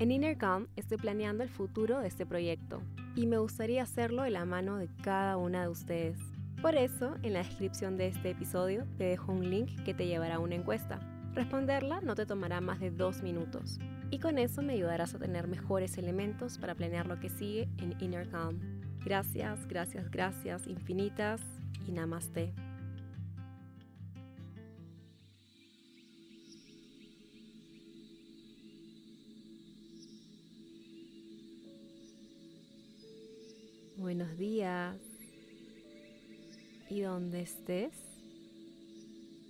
En Innercom estoy planeando el futuro de este proyecto y me gustaría hacerlo de la mano de cada una de ustedes. Por eso, en la descripción de este episodio te dejo un link que te llevará a una encuesta. Responderla no te tomará más de dos minutos y con eso me ayudarás a tener mejores elementos para planear lo que sigue en Innercom. Gracias, gracias, gracias infinitas y namaste. Buenos días. Y donde estés,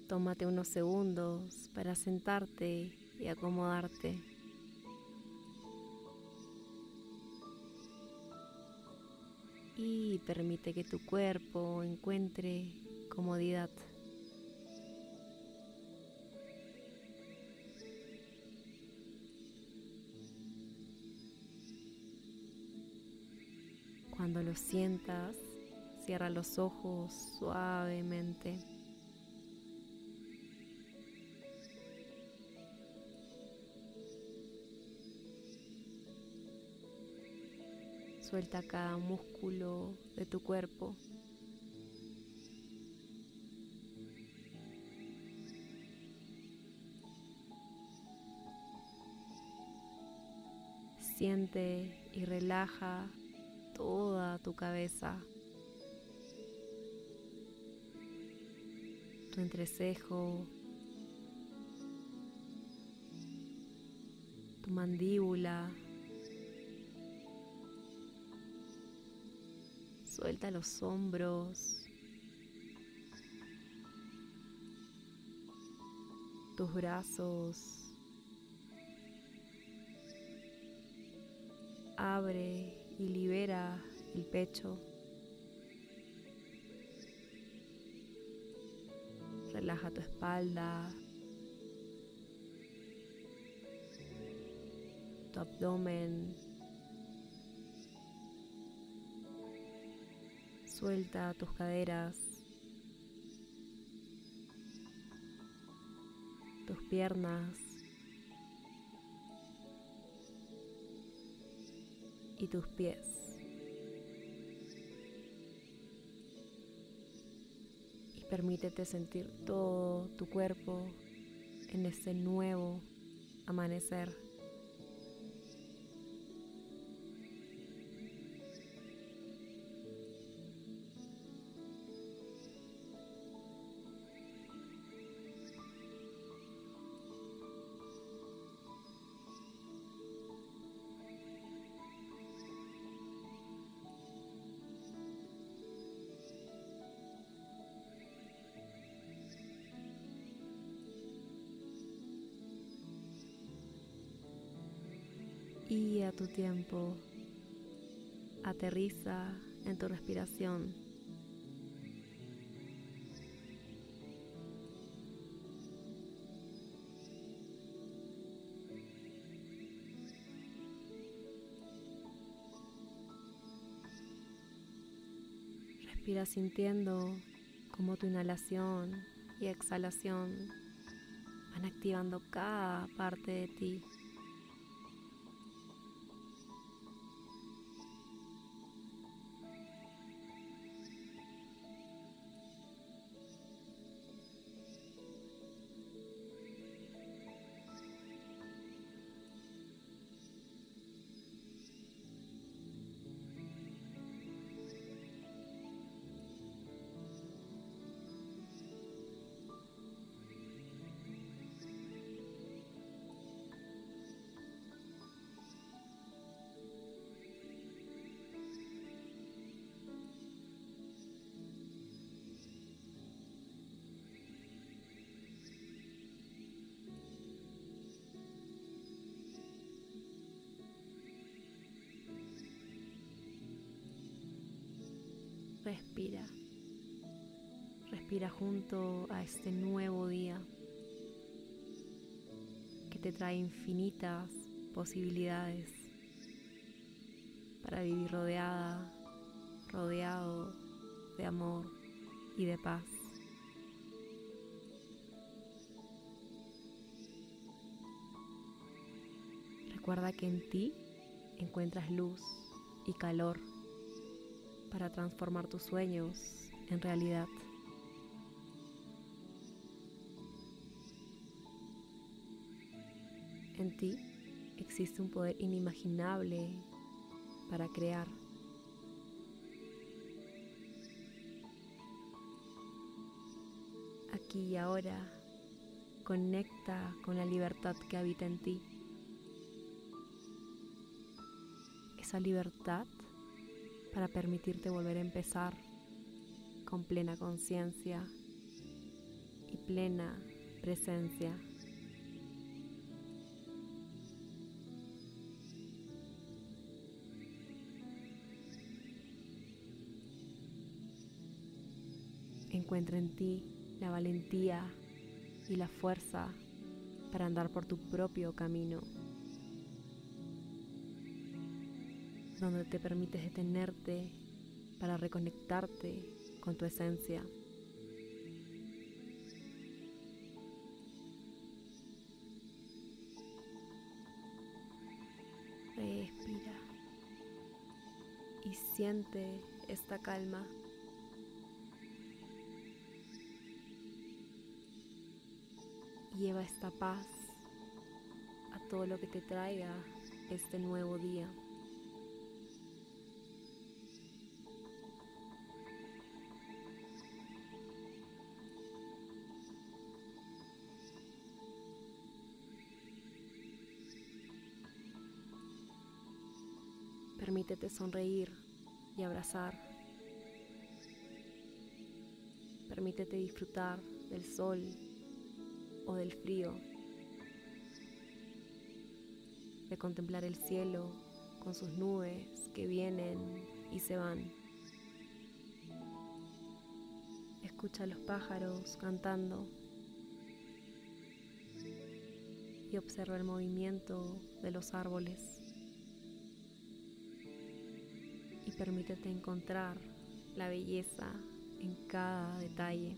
tómate unos segundos para sentarte y acomodarte. Y permite que tu cuerpo encuentre comodidad. Cuando lo sientas, cierra los ojos suavemente. Suelta cada músculo de tu cuerpo. Siente y relaja toda tu cabeza, tu entrecejo, tu mandíbula. Suelta los hombros, tus brazos. Abre y libera el pecho. Relaja tu espalda, tu abdomen. Suelta tus caderas, tus piernas. Y tus pies. Y permítete sentir todo tu cuerpo en este nuevo amanecer. Y a tu tiempo aterriza en tu respiración. Respira sintiendo cómo tu inhalación y exhalación van activando cada parte de ti. Respira. Respira junto a este nuevo día que te trae infinitas posibilidades para vivir rodeada, rodeado de amor y de paz. Recuerda que en ti encuentras luz y calor para transformar tus sueños en realidad. En ti existe un poder inimaginable para crear. Aquí y ahora, conecta con la libertad que habita en ti. Esa libertad para permitirte volver a empezar con plena conciencia y plena presencia. Encuentra en ti la valentía y la fuerza para andar por tu propio camino, donde te permites detenerte para reconectarte con tu esencia. Respira y siente esta calma. Lleva esta paz a todo lo que te traiga este nuevo día. Permítete sonreír y abrazar. Permítete disfrutar del sol o del frío, de contemplar el cielo con sus nubes que vienen y se van. Escucha a los pájaros cantando y observa el movimiento de los árboles y permítete encontrar la belleza en cada detalle.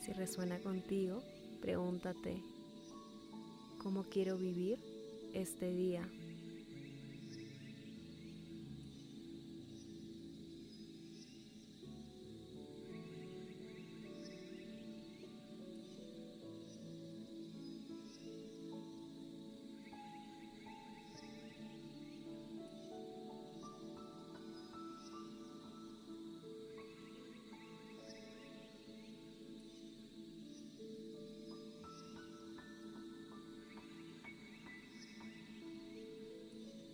Si resuena contigo, pregúntate, ¿cómo quiero vivir este día?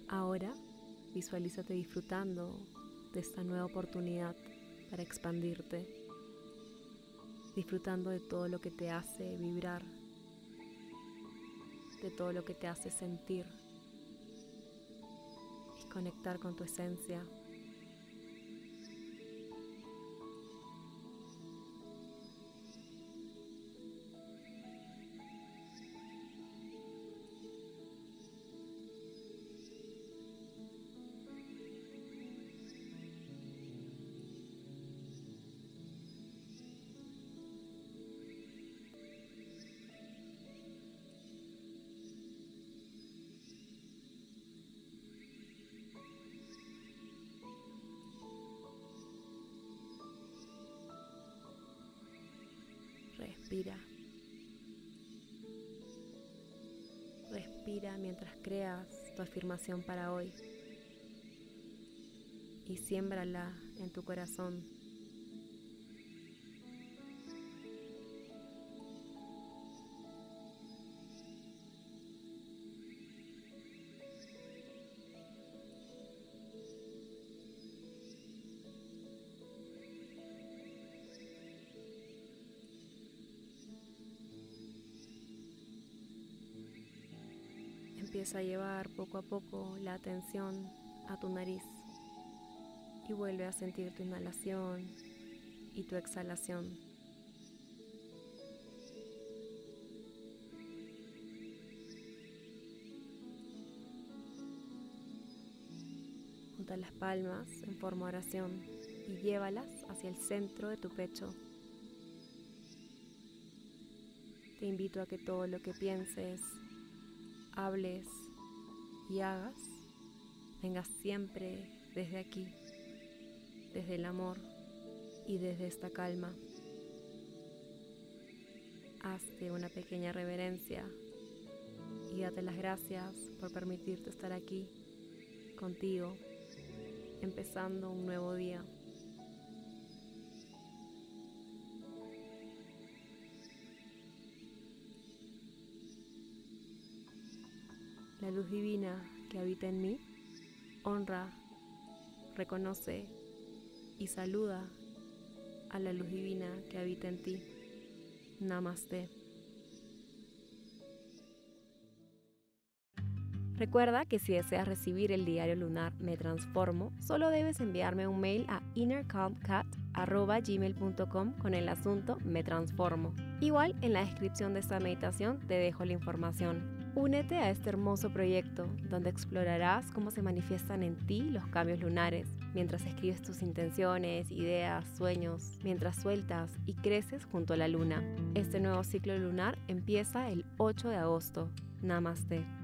Ahora visualízate disfrutando de esta nueva oportunidad para expandirte, disfrutando de todo lo que te hace vibrar, de todo lo que te hace sentir y conectar con tu esencia. Respira. Respira mientras creas tu afirmación para hoy y siémbrala en tu corazón. Empieza a llevar poco a poco la atención a tu nariz y vuelve a sentir tu inhalación y tu exhalación. Junta las palmas en forma oración y llévalas hacia el centro de tu pecho. Te invito a que todo lo que pienses hables y hagas venga siempre desde aquí, desde el amor y desde esta calma. Hazte una pequeña reverencia y date las gracias por permitirte estar aquí contigo, empezando un nuevo día. La luz divina que habita en mí honra, reconoce y saluda a la luz divina que habita en ti. Namaste. Recuerda que si deseas recibir el diario lunar Me Transformo, solo debes enviarme un mail a innercalmcat.gmail.com con el asunto Me Transformo. Igual en la descripción de esta meditación te dejo la información. Únete a este hermoso proyecto donde explorarás cómo se manifiestan en ti los cambios lunares, mientras escribes tus intenciones, ideas, sueños, mientras sueltas y creces junto a la luna. Este nuevo ciclo lunar empieza el 8 de agosto. Namaste.